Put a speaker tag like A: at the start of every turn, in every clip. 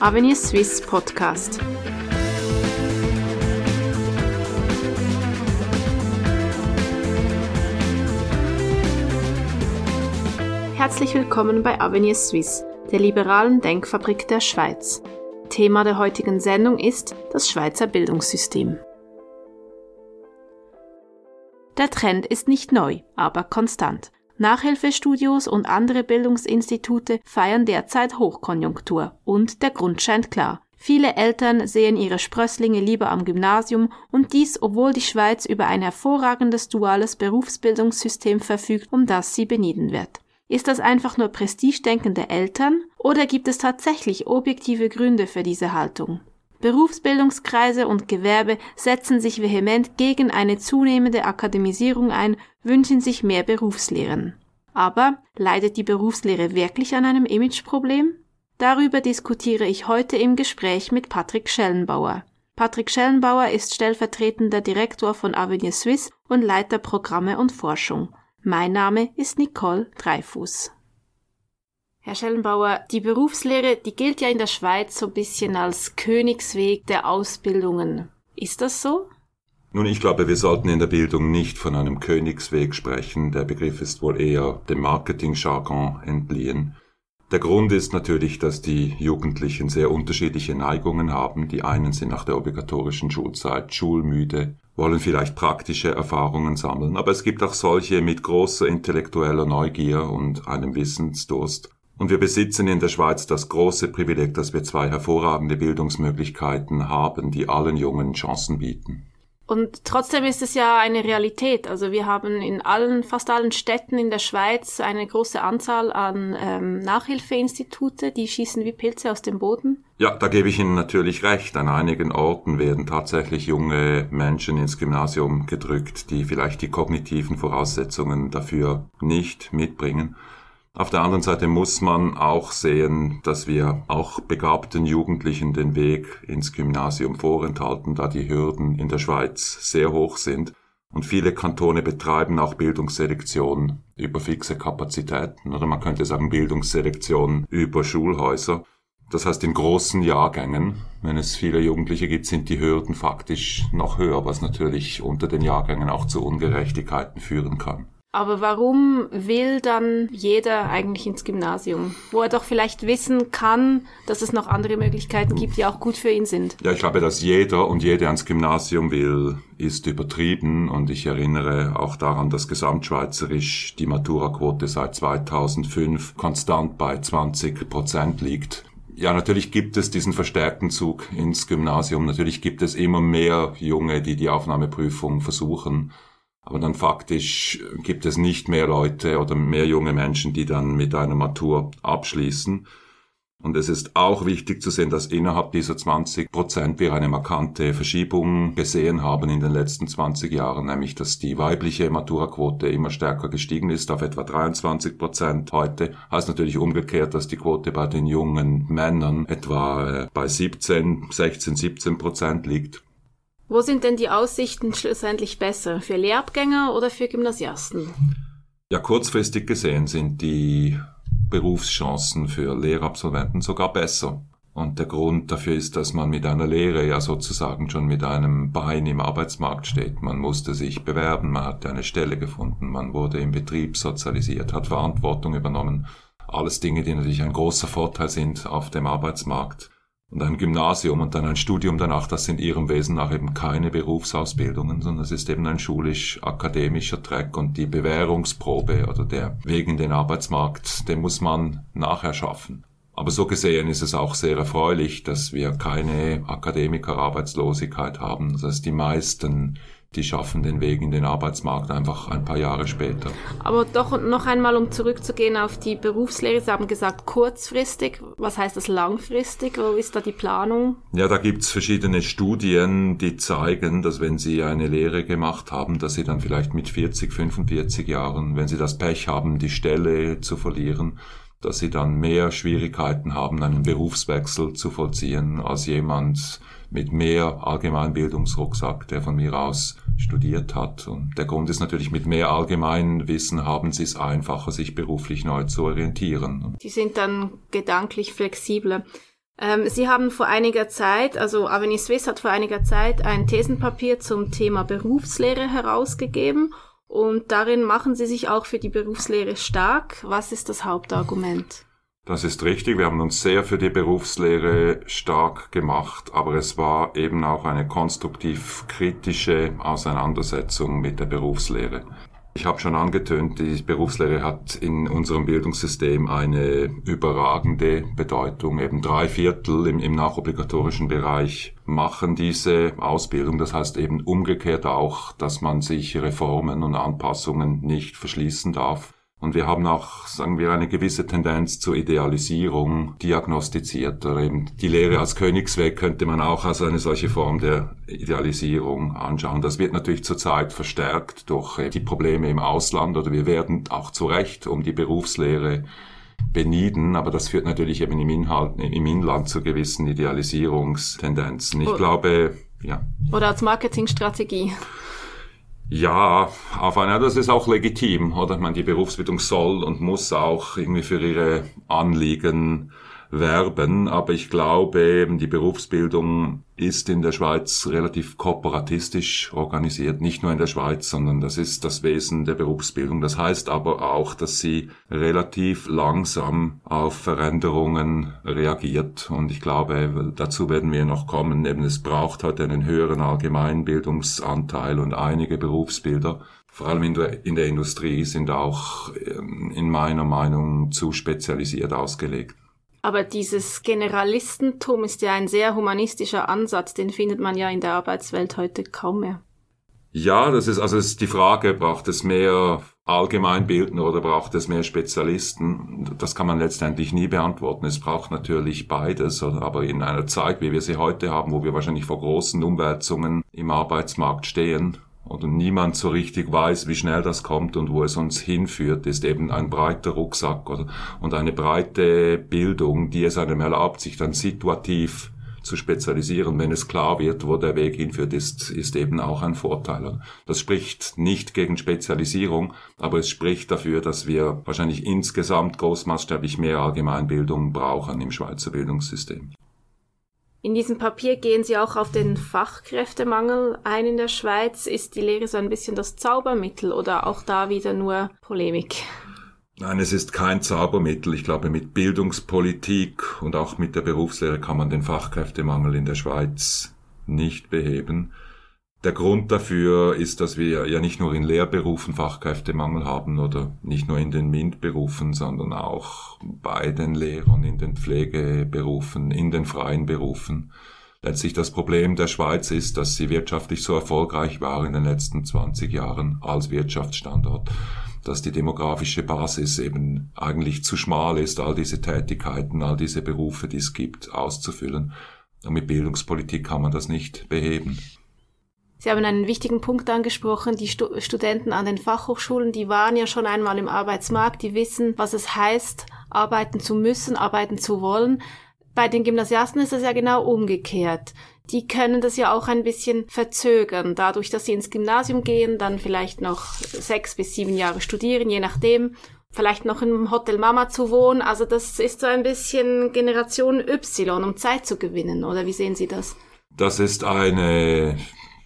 A: Avenir Swiss Podcast. Herzlich willkommen bei Avenir Swiss, der liberalen Denkfabrik der Schweiz. Thema der heutigen Sendung ist das Schweizer Bildungssystem. Der Trend ist nicht neu, aber konstant. Nachhilfestudios und andere Bildungsinstitute feiern derzeit Hochkonjunktur und der Grund scheint klar. Viele Eltern sehen ihre Sprösslinge lieber am Gymnasium und dies, obwohl die Schweiz über ein hervorragendes duales Berufsbildungssystem verfügt, um das sie benieden wird. Ist das einfach nur Prestigedenken der Eltern oder gibt es tatsächlich objektive Gründe für diese Haltung? Berufsbildungskreise und Gewerbe setzen sich vehement gegen eine zunehmende Akademisierung ein, wünschen sich mehr Berufslehren. Aber leidet die Berufslehre wirklich an einem Imageproblem? Darüber diskutiere ich heute im Gespräch mit Patrick Schellenbauer. Patrick Schellenbauer ist stellvertretender Direktor von Avenir Suisse und Leiter Programme und Forschung. Mein Name ist Nicole Dreifuß. Herr Schellenbauer, die Berufslehre, die gilt ja in der Schweiz so ein bisschen als Königsweg der Ausbildungen. Ist das so?
B: Nun, ich glaube, wir sollten in der Bildung nicht von einem Königsweg sprechen. Der Begriff ist wohl eher dem Marketing-Jargon entliehen. Der Grund ist natürlich, dass die Jugendlichen sehr unterschiedliche Neigungen haben. Die einen sind nach der obligatorischen Schulzeit schulmüde, wollen vielleicht praktische Erfahrungen sammeln, aber es gibt auch solche mit großer intellektueller Neugier und einem Wissensdurst. Und wir besitzen in der Schweiz das große Privileg, dass wir zwei hervorragende Bildungsmöglichkeiten haben, die allen Jungen Chancen bieten.
A: Und trotzdem ist es ja eine Realität. Also wir haben in allen, fast allen Städten in der Schweiz eine große Anzahl an ähm, Nachhilfeinstitute, die schießen wie Pilze aus dem Boden.
B: Ja, da gebe ich Ihnen natürlich recht. An einigen Orten werden tatsächlich junge Menschen ins Gymnasium gedrückt, die vielleicht die kognitiven Voraussetzungen dafür nicht mitbringen. Auf der anderen Seite muss man auch sehen, dass wir auch begabten Jugendlichen den Weg ins Gymnasium vorenthalten, da die Hürden in der Schweiz sehr hoch sind. Und viele Kantone betreiben auch Bildungsselektion über fixe Kapazitäten oder man könnte sagen Bildungsselektion über Schulhäuser. Das heißt, in großen Jahrgängen, wenn es viele Jugendliche gibt, sind die Hürden faktisch noch höher, was natürlich unter den Jahrgängen auch zu Ungerechtigkeiten führen kann.
A: Aber warum will dann jeder eigentlich ins Gymnasium, wo er doch vielleicht wissen kann, dass es noch andere Möglichkeiten gibt, die auch gut für ihn sind?
B: Ja, ich glaube, dass jeder und jede ans Gymnasium will, ist übertrieben und ich erinnere auch daran, dass gesamtschweizerisch die Maturaquote seit 2005 konstant bei 20 Prozent liegt. Ja, natürlich gibt es diesen verstärkten Zug ins Gymnasium. Natürlich gibt es immer mehr Junge, die die Aufnahmeprüfung versuchen. Aber dann faktisch gibt es nicht mehr Leute oder mehr junge Menschen, die dann mit einer Matur abschließen. Und es ist auch wichtig zu sehen, dass innerhalb dieser 20 Prozent wir eine markante Verschiebung gesehen haben in den letzten 20 Jahren, nämlich dass die weibliche Maturaquote immer stärker gestiegen ist auf etwa 23 Prozent heute. Heißt natürlich umgekehrt, dass die Quote bei den jungen Männern etwa äh, bei 17, 16, 17 Prozent liegt.
A: Wo sind denn die Aussichten schlussendlich besser? Für Lehrabgänger oder für Gymnasiasten?
B: Ja, kurzfristig gesehen sind die Berufschancen für Lehrabsolventen sogar besser. Und der Grund dafür ist, dass man mit einer Lehre ja sozusagen schon mit einem Bein im Arbeitsmarkt steht. Man musste sich bewerben, man hat eine Stelle gefunden, man wurde im Betrieb sozialisiert, hat Verantwortung übernommen. Alles Dinge, die natürlich ein großer Vorteil sind auf dem Arbeitsmarkt. Und ein Gymnasium und dann ein Studium danach, das sind ihrem Wesen nach eben keine Berufsausbildungen, sondern es ist eben ein schulisch-akademischer Track und die Bewährungsprobe oder der Weg in den Arbeitsmarkt, den muss man nachher schaffen. Aber so gesehen ist es auch sehr erfreulich, dass wir keine Akademikerarbeitslosigkeit haben. Das heißt, die meisten die schaffen den Weg in den Arbeitsmarkt einfach ein paar Jahre später.
A: Aber doch noch einmal, um zurückzugehen auf die Berufslehre. Sie haben gesagt kurzfristig. Was heißt das langfristig? Wo ist da die Planung?
B: Ja, da gibt's verschiedene Studien, die zeigen, dass wenn Sie eine Lehre gemacht haben, dass Sie dann vielleicht mit 40, 45 Jahren, wenn Sie das Pech haben, die Stelle zu verlieren, dass sie dann mehr Schwierigkeiten haben, einen Berufswechsel zu vollziehen, als jemand mit mehr Allgemeinbildungsrucksack, der von mir aus studiert hat. Und der Grund ist natürlich, mit mehr Allgemeinwissen haben sie es einfacher, sich beruflich neu zu orientieren.
A: Die sind dann gedanklich flexibler. Ähm, Sie haben vor einiger Zeit, also Avenir Swiss hat vor einiger Zeit ein Thesenpapier zum Thema Berufslehre herausgegeben und darin machen Sie sich auch für die Berufslehre stark. Was ist das Hauptargument?
B: Das ist richtig. Wir haben uns sehr für die Berufslehre stark gemacht, aber es war eben auch eine konstruktiv kritische Auseinandersetzung mit der Berufslehre. Ich habe schon angetönt, die Berufslehre hat in unserem Bildungssystem eine überragende Bedeutung. Eben drei Viertel im, im nachobligatorischen Bereich machen diese Ausbildung. Das heißt eben umgekehrt auch, dass man sich Reformen und Anpassungen nicht verschließen darf. Und wir haben auch, sagen wir, eine gewisse Tendenz zur Idealisierung diagnostiziert. Oder eben die Lehre als Königsweg könnte man auch als eine solche Form der Idealisierung anschauen. Das wird natürlich zurzeit verstärkt durch äh, die Probleme im Ausland oder wir werden auch zu Recht um die Berufslehre benieden, aber das führt natürlich eben im, Inhalt, im Inland zu gewissen Idealisierungstendenzen. Ich glaube, ja.
A: Oder als Marketingstrategie.
B: Ja, auf einer, das ist auch legitim, oder? Man, die Berufsbildung soll und muss auch irgendwie für ihre Anliegen werben, aber ich glaube, die Berufsbildung ist in der Schweiz relativ kooperatistisch organisiert, nicht nur in der Schweiz, sondern das ist das Wesen der Berufsbildung. Das heißt aber auch, dass sie relativ langsam auf Veränderungen reagiert und ich glaube, dazu werden wir noch kommen, eben es braucht heute einen höheren Allgemeinbildungsanteil und einige Berufsbilder vor allem in der, in der Industrie sind auch ähm, in meiner Meinung zu spezialisiert ausgelegt.
A: Aber dieses Generalistentum ist ja ein sehr humanistischer Ansatz, den findet man ja in der Arbeitswelt heute kaum mehr.
B: Ja, das ist also das ist die Frage, braucht es mehr Allgemeinbildner oder braucht es mehr Spezialisten? Das kann man letztendlich nie beantworten. Es braucht natürlich beides, aber in einer Zeit, wie wir sie heute haben, wo wir wahrscheinlich vor großen Umwälzungen im Arbeitsmarkt stehen, oder niemand so richtig weiß, wie schnell das kommt und wo es uns hinführt, ist eben ein breiter Rucksack oder, und eine breite Bildung, die es einem erlaubt, sich dann situativ zu spezialisieren, wenn es klar wird, wo der Weg hinführt, ist, ist eben auch ein Vorteil. Das spricht nicht gegen Spezialisierung, aber es spricht dafür, dass wir wahrscheinlich insgesamt großmaßstablich mehr Allgemeinbildung brauchen im Schweizer Bildungssystem.
A: In diesem Papier gehen Sie auch auf den Fachkräftemangel ein in der Schweiz. Ist die Lehre so ein bisschen das Zaubermittel oder auch da wieder nur Polemik?
B: Nein, es ist kein Zaubermittel. Ich glaube, mit Bildungspolitik und auch mit der Berufslehre kann man den Fachkräftemangel in der Schweiz nicht beheben. Der Grund dafür ist, dass wir ja nicht nur in Lehrberufen Fachkräftemangel haben oder nicht nur in den MINT-Berufen, sondern auch bei den Lehrern, in den Pflegeberufen, in den freien Berufen. Letztlich das Problem der Schweiz ist, dass sie wirtschaftlich so erfolgreich war in den letzten 20 Jahren als Wirtschaftsstandort, dass die demografische Basis eben eigentlich zu schmal ist, all diese Tätigkeiten, all diese Berufe, die es gibt, auszufüllen. Und mit Bildungspolitik kann man das nicht beheben.
A: Sie haben einen wichtigen Punkt angesprochen. Die Stu Studenten an den Fachhochschulen, die waren ja schon einmal im Arbeitsmarkt, die wissen, was es heißt, arbeiten zu müssen, arbeiten zu wollen. Bei den Gymnasiasten ist es ja genau umgekehrt. Die können das ja auch ein bisschen verzögern, dadurch, dass sie ins Gymnasium gehen, dann vielleicht noch sechs bis sieben Jahre studieren, je nachdem, vielleicht noch im Hotel Mama zu wohnen. Also das ist so ein bisschen Generation Y, um Zeit zu gewinnen, oder wie sehen Sie das?
B: Das ist eine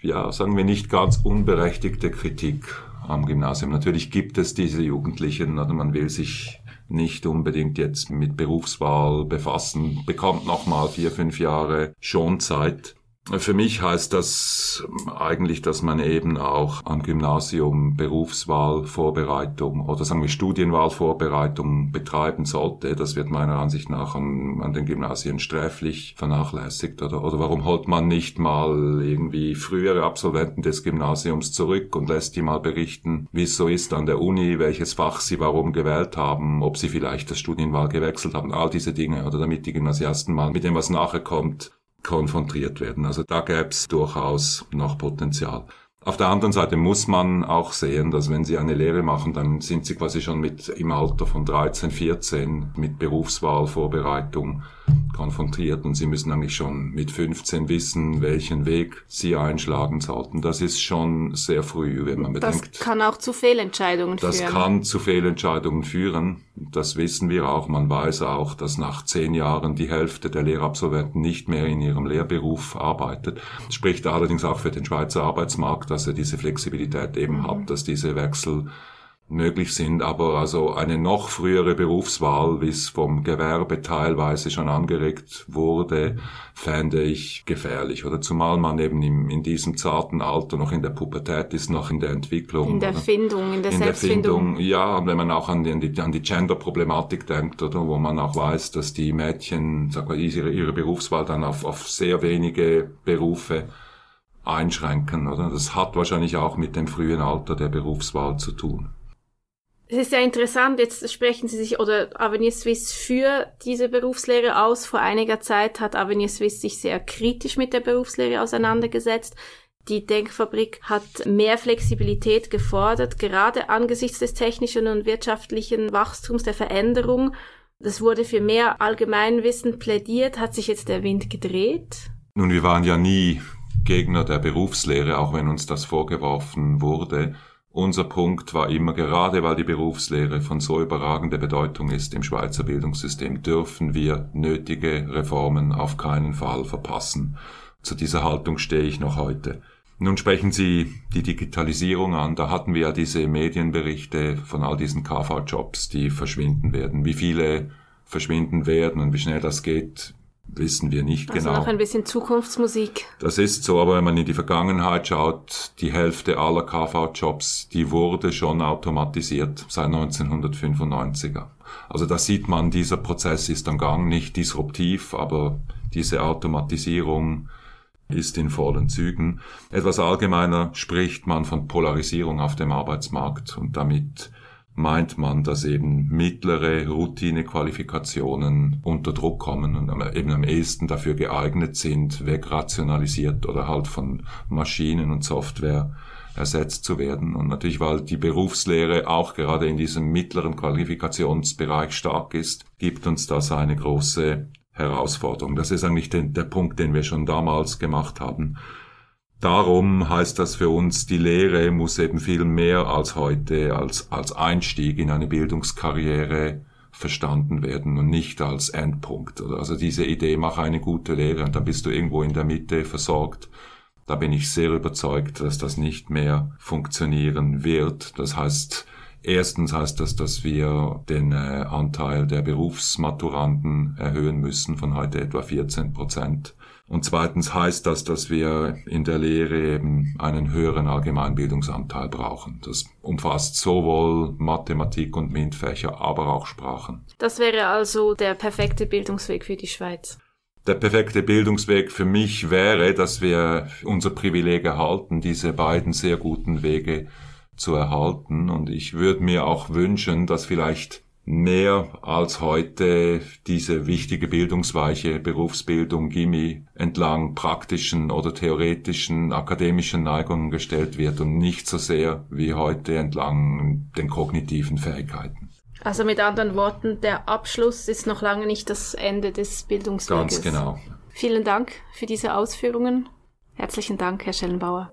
B: ja, sagen wir nicht ganz unberechtigte Kritik am Gymnasium. Natürlich gibt es diese Jugendlichen, oder man will sich nicht unbedingt jetzt mit Berufswahl befassen, bekommt nochmal vier, fünf Jahre Schonzeit. Für mich heißt das eigentlich, dass man eben auch am Gymnasium Berufswahlvorbereitung oder sagen wir Studienwahlvorbereitung betreiben sollte. Das wird meiner Ansicht nach an, an den Gymnasien sträflich vernachlässigt. Oder, oder warum holt man nicht mal irgendwie frühere Absolventen des Gymnasiums zurück und lässt die mal berichten, wie es so ist an der Uni, welches Fach sie warum gewählt haben, ob sie vielleicht das Studienwahl gewechselt haben, all diese Dinge. Oder damit die Gymnasiasten mal mit dem, was nachher kommt, konfrontiert werden. Also da gäbe es durchaus noch Potenzial. Auf der anderen Seite muss man auch sehen, dass wenn Sie eine Lehre machen, dann sind Sie quasi schon mit im Alter von 13, 14 mit Berufswahlvorbereitung konfrontiert und Sie müssen eigentlich schon mit 15 wissen, welchen Weg Sie einschlagen sollten. Das ist schon sehr früh, wenn man bedenkt.
A: Das kann auch zu Fehlentscheidungen
B: das
A: führen.
B: Das kann zu Fehlentscheidungen führen. Das wissen wir auch. Man weiß auch, dass nach zehn Jahren die Hälfte der Lehrabsolventen nicht mehr in ihrem Lehrberuf arbeitet. Das spricht allerdings auch für den Schweizer Arbeitsmarkt, dass er diese Flexibilität eben mhm. hat, dass diese Wechsel möglich sind, aber also eine noch frühere Berufswahl, wie es vom Gewerbe teilweise schon angeregt wurde, fände ich gefährlich. Oder zumal man eben im, in diesem zarten Alter noch in der Pubertät ist, noch in der Entwicklung.
A: In der
B: oder?
A: Findung, in der
B: in
A: Selbstfindung.
B: Der Findung, ja, und wenn man auch an die, an die Gender-Problematik denkt, oder wo man auch weiß, dass die Mädchen sag mal, ihre, ihre Berufswahl dann auf, auf sehr wenige Berufe einschränken, oder? Das hat wahrscheinlich auch mit dem frühen Alter der Berufswahl zu tun.
A: Es ist ja interessant, jetzt sprechen Sie sich oder Avenir Suisse für diese Berufslehre aus. Vor einiger Zeit hat Avenir Suisse sich sehr kritisch mit der Berufslehre auseinandergesetzt. Die Denkfabrik hat mehr Flexibilität gefordert, gerade angesichts des technischen und wirtschaftlichen Wachstums der Veränderung. Das wurde für mehr Allgemeinwissen plädiert. Hat sich jetzt der Wind gedreht?
B: Nun, wir waren ja nie Gegner der Berufslehre, auch wenn uns das vorgeworfen wurde. Unser Punkt war immer, gerade weil die Berufslehre von so überragender Bedeutung ist im Schweizer Bildungssystem, dürfen wir nötige Reformen auf keinen Fall verpassen. Zu dieser Haltung stehe ich noch heute. Nun sprechen Sie die Digitalisierung an. Da hatten wir ja diese Medienberichte von all diesen KV-Jobs, die verschwinden werden. Wie viele verschwinden werden und wie schnell das geht, wissen wir nicht
A: also
B: genau.
A: Also noch ein bisschen Zukunftsmusik.
B: Das ist so, aber wenn man in die Vergangenheit schaut, die Hälfte aller KV-Jobs, die wurde schon automatisiert seit 1995er. Also da sieht man, dieser Prozess ist am Gang, nicht disruptiv, aber diese Automatisierung ist in vollen Zügen. Etwas allgemeiner spricht man von Polarisierung auf dem Arbeitsmarkt und damit meint man, dass eben mittlere Routinequalifikationen unter Druck kommen und eben am ehesten dafür geeignet sind, wegrationalisiert oder halt von Maschinen und Software ersetzt zu werden. Und natürlich, weil die Berufslehre auch gerade in diesem mittleren Qualifikationsbereich stark ist, gibt uns das eine große Herausforderung. Das ist eigentlich den, der Punkt, den wir schon damals gemacht haben. Darum heißt das für uns, die Lehre muss eben viel mehr als heute als, als Einstieg in eine Bildungskarriere verstanden werden und nicht als Endpunkt. Also diese Idee, mach eine gute Lehre und dann bist du irgendwo in der Mitte versorgt. Da bin ich sehr überzeugt, dass das nicht mehr funktionieren wird. Das heißt, Erstens heißt das, dass wir den äh, Anteil der Berufsmaturanten erhöhen müssen von heute etwa 14 Prozent und zweitens heißt das, dass wir in der Lehre eben einen höheren Allgemeinbildungsanteil brauchen. Das umfasst sowohl Mathematik und MINT-Fächer, aber auch Sprachen.
A: Das wäre also der perfekte Bildungsweg für die Schweiz.
B: Der perfekte Bildungsweg für mich wäre, dass wir unser Privileg erhalten, diese beiden sehr guten Wege zu erhalten. Und ich würde mir auch wünschen, dass vielleicht mehr als heute diese wichtige bildungsweiche Berufsbildung Gimmi entlang praktischen oder theoretischen akademischen Neigungen gestellt wird und nicht so sehr wie heute entlang den kognitiven Fähigkeiten.
A: Also mit anderen Worten, der Abschluss ist noch lange nicht das Ende des Bildungsweges.
B: Ganz genau.
A: Vielen Dank für diese Ausführungen. Herzlichen Dank, Herr Schellenbauer.